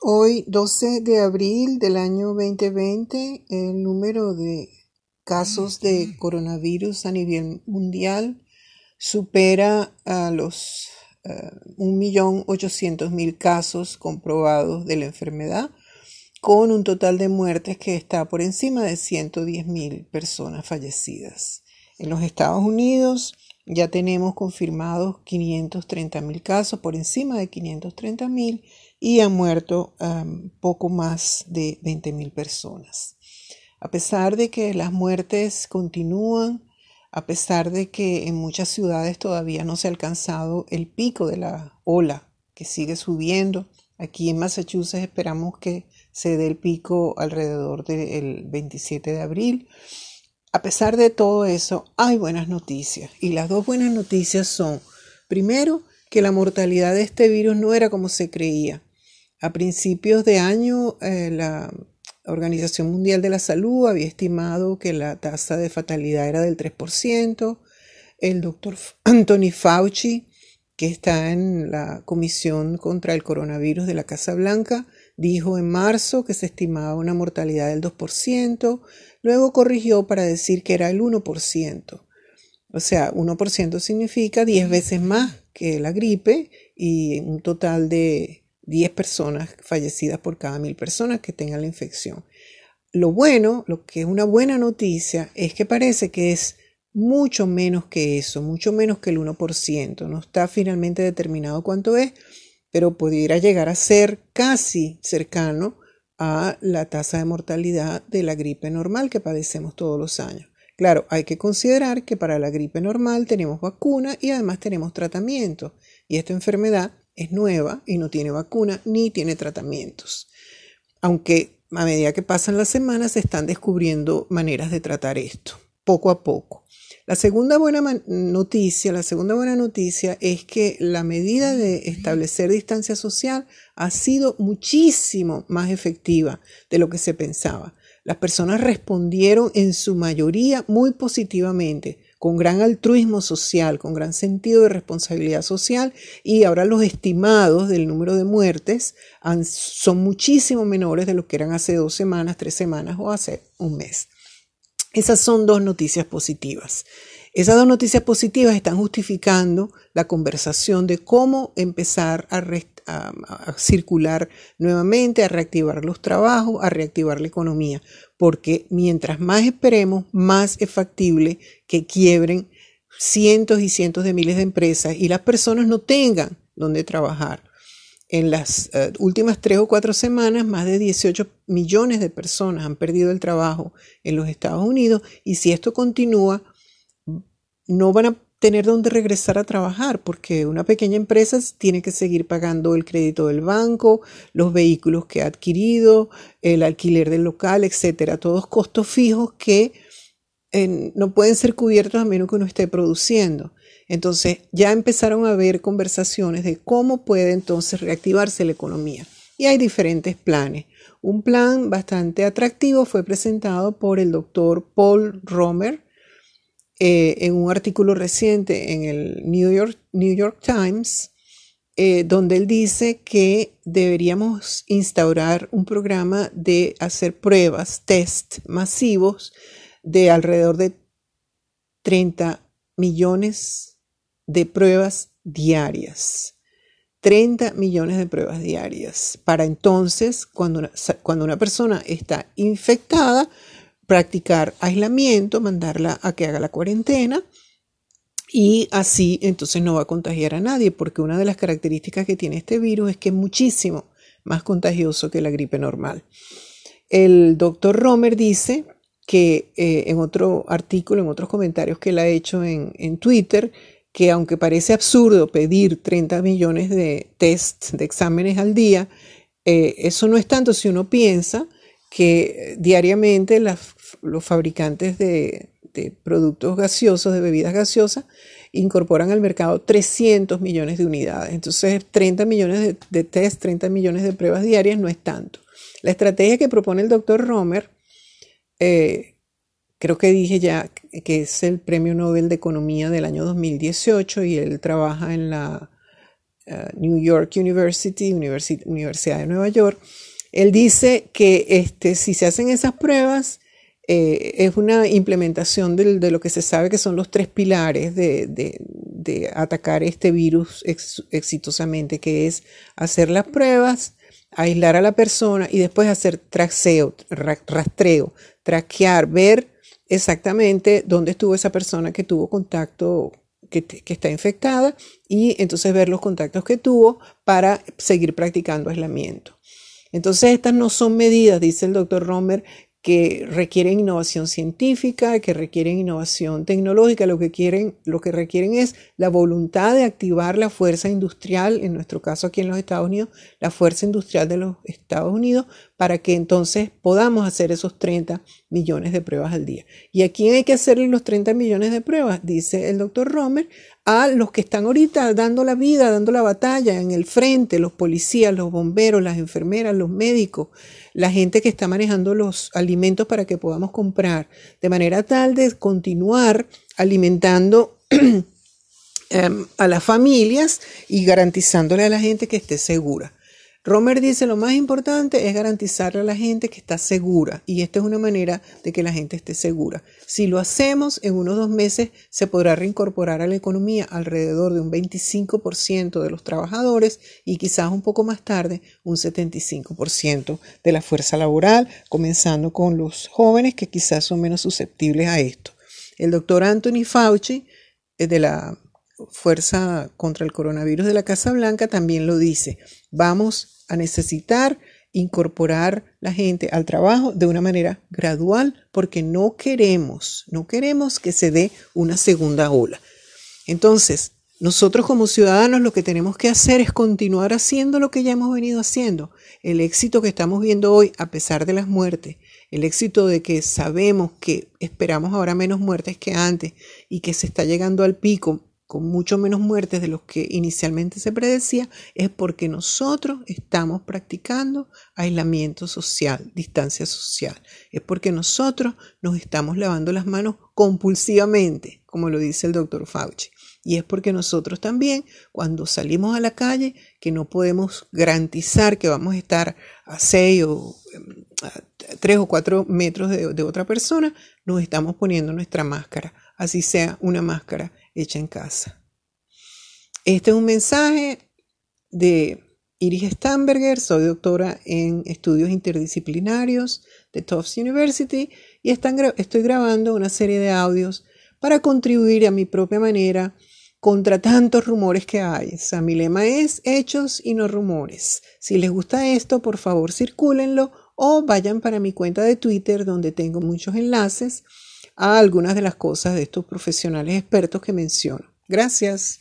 Hoy, 12 de abril del año 2020, el número de casos de coronavirus a nivel mundial supera a los uh, eh, 1.800.000 casos comprobados de la enfermedad, con un total de muertes que está por encima de 110.000 personas fallecidas. En los Estados Unidos ya tenemos confirmados 530.000 casos, por encima de 530.000 y han muerto poco más de 20.000 personas. A pesar de que las muertes continúan, a pesar de que en muchas ciudades todavía no se ha alcanzado el pico de la ola que sigue subiendo, aquí en Massachusetts esperamos que se dé el pico alrededor del 27 de abril. A pesar de todo eso, hay buenas noticias y las dos buenas noticias son, primero, que la mortalidad de este virus no era como se creía. A principios de año, eh, la Organización Mundial de la Salud había estimado que la tasa de fatalidad era del 3%. El doctor Anthony Fauci, que está en la Comisión contra el Coronavirus de la Casa Blanca, dijo en marzo que se estimaba una mortalidad del 2%, luego corrigió para decir que era el 1%. O sea, 1% significa 10 veces más que la gripe y un total de 10 personas fallecidas por cada mil personas que tengan la infección. Lo bueno, lo que es una buena noticia, es que parece que es mucho menos que eso, mucho menos que el 1%. No está finalmente determinado cuánto es, pero pudiera llegar a ser casi cercano a la tasa de mortalidad de la gripe normal que padecemos todos los años. Claro, hay que considerar que para la gripe normal tenemos vacuna y además tenemos tratamiento. Y esta enfermedad es nueva y no tiene vacuna ni tiene tratamientos. Aunque a medida que pasan las semanas se están descubriendo maneras de tratar esto, poco a poco. La segunda buena noticia, la segunda buena noticia es que la medida de establecer distancia social ha sido muchísimo más efectiva de lo que se pensaba. Las personas respondieron en su mayoría muy positivamente con gran altruismo social, con gran sentido de responsabilidad social y ahora los estimados del número de muertes son muchísimo menores de lo que eran hace dos semanas, tres semanas o hace un mes. Esas son dos noticias positivas. Esas dos noticias positivas están justificando la conversación de cómo empezar a, a, circular nuevamente, a reactivar los trabajos, a reactivar la economía, porque mientras más esperemos, más es factible que quiebren cientos y cientos de miles de empresas y las personas no tengan donde trabajar. En las eh, últimas tres o cuatro semanas, más de 18 millones de personas han perdido el trabajo en los Estados Unidos y si esto continúa, no van a tener dónde regresar a trabajar, porque una pequeña empresa tiene que seguir pagando el crédito del banco, los vehículos que ha adquirido, el alquiler del local, etcétera, todos costos fijos que no pueden ser cubiertos a menos que uno esté produciendo. Entonces ya empezaron a haber conversaciones de cómo puede entonces reactivarse la economía. Y hay diferentes planes. Un plan bastante atractivo fue presentado por el doctor Paul Romer, eh, en un artículo reciente en el New York, Times, eh, donde él dice que deberíamos instaurar un programa de hacer pruebas, test masivos de alrededor de 30 millones de pruebas diarias. 30 millones de pruebas diarias. Para entonces, cuando cuando una persona está infectada, practicar aislamiento, mandarla a que haga la cuarentena y así entonces no va a contagiar a nadie, porque una de las características que tiene este virus es que es muchísimo más contagioso que la gripe normal. El doctor Romer dice que eh, en otro artículo, en otros comentarios que él ha hecho en, en Twitter, que aunque parece absurdo pedir 30 millones de tests, de exámenes al día, eh, eso no es tanto si uno piensa que diariamente las los fabricantes de, productos gaseosos, de bebidas gaseosas, incorporan al mercado 300 millones de unidades. Entonces, 30 millones de, de, test, 30 millones de pruebas diarias no es tanto. La estrategia que propone el doctor Romer, eh, creo que dije ya que es el Premio Nobel de Economía del año 2018 y él trabaja en la New York University, Universidad de Nueva York, él dice que este, si se hacen esas pruebas, eh, es una implementación de, lo que se sabe que son los tres pilares de, atacar este virus exitosamente, que es hacer las pruebas, aislar a la persona y después hacer traceo, rastreo, traquear, ver exactamente dónde estuvo esa persona que tuvo contacto, que, está infectada y entonces ver los contactos que tuvo para seguir practicando aislamiento. Entonces estas no son medidas, dice el doctor Romer, que requieren innovación científica, que requieren innovación tecnológica, lo que quieren, lo que requieren es la voluntad de activar la fuerza industrial, en nuestro caso aquí en los Estados Unidos, la fuerza industrial de los Estados Unidos, para que entonces podamos hacer esos 30 millones de pruebas al día. ¿Y a quién hay que hacerle los 30 millones de pruebas? Dice el doctor Romer, a los que están ahorita dando la vida, dando la batalla en el frente, los policías, los bomberos, las enfermeras, los médicos, la gente que está manejando los alimentos para que podamos comprar, de manera tal de continuar alimentando em, a las familias y garantizándole a la gente que esté segura. Romer dice lo más importante es garantizarle a la gente que está segura y esta es una manera de que la gente esté segura. Si lo hacemos, en unos dos meses se podrá reincorporar a la economía alrededor de un 25% de los trabajadores y quizás un poco más tarde un 75% de la fuerza laboral, comenzando con los jóvenes que quizás son menos susceptibles a esto. El doctor Anthony Fauci eh, de la Fuerza contra el Coronavirus de la Casa Blanca también lo dice. Vamos a necesitar incorporar la gente al trabajo de una manera gradual porque no queremos, no queremos que se dé una segunda ola. Entonces, nosotros como ciudadanos lo que tenemos que hacer es continuar haciendo lo que ya hemos venido haciendo. El éxito que estamos viendo hoy, a pesar de las muertes, el éxito de que sabemos que esperamos ahora menos muertes que antes y que se está llegando al pico con mucho menos muertes de los que inicialmente se predecía, es porque nosotros estamos practicando aislamiento social, distancia social. Es porque nosotros nos estamos lavando las manos compulsivamente, como lo dice el doctor Fauci. Y es porque nosotros también, cuando salimos a la calle, que no podemos garantizar que vamos a estar a seis o a tres o cuatro metros de, de otra persona, nos estamos poniendo nuestra máscara, así sea una máscara hecha en casa. Este es un mensaje de Iris Stamberger, soy doctora en estudios interdisciplinarios de Tufts University y estoy grabando una serie de audios para contribuir a mi propia manera contra tantos rumores que hay. O mi lema es hechos y no rumores. Si les gusta esto, por favor circúlenlo o vayan para mi cuenta de Twitter donde tengo muchos enlaces a algunas de las cosas de estos profesionales expertos que menciono. Gracias.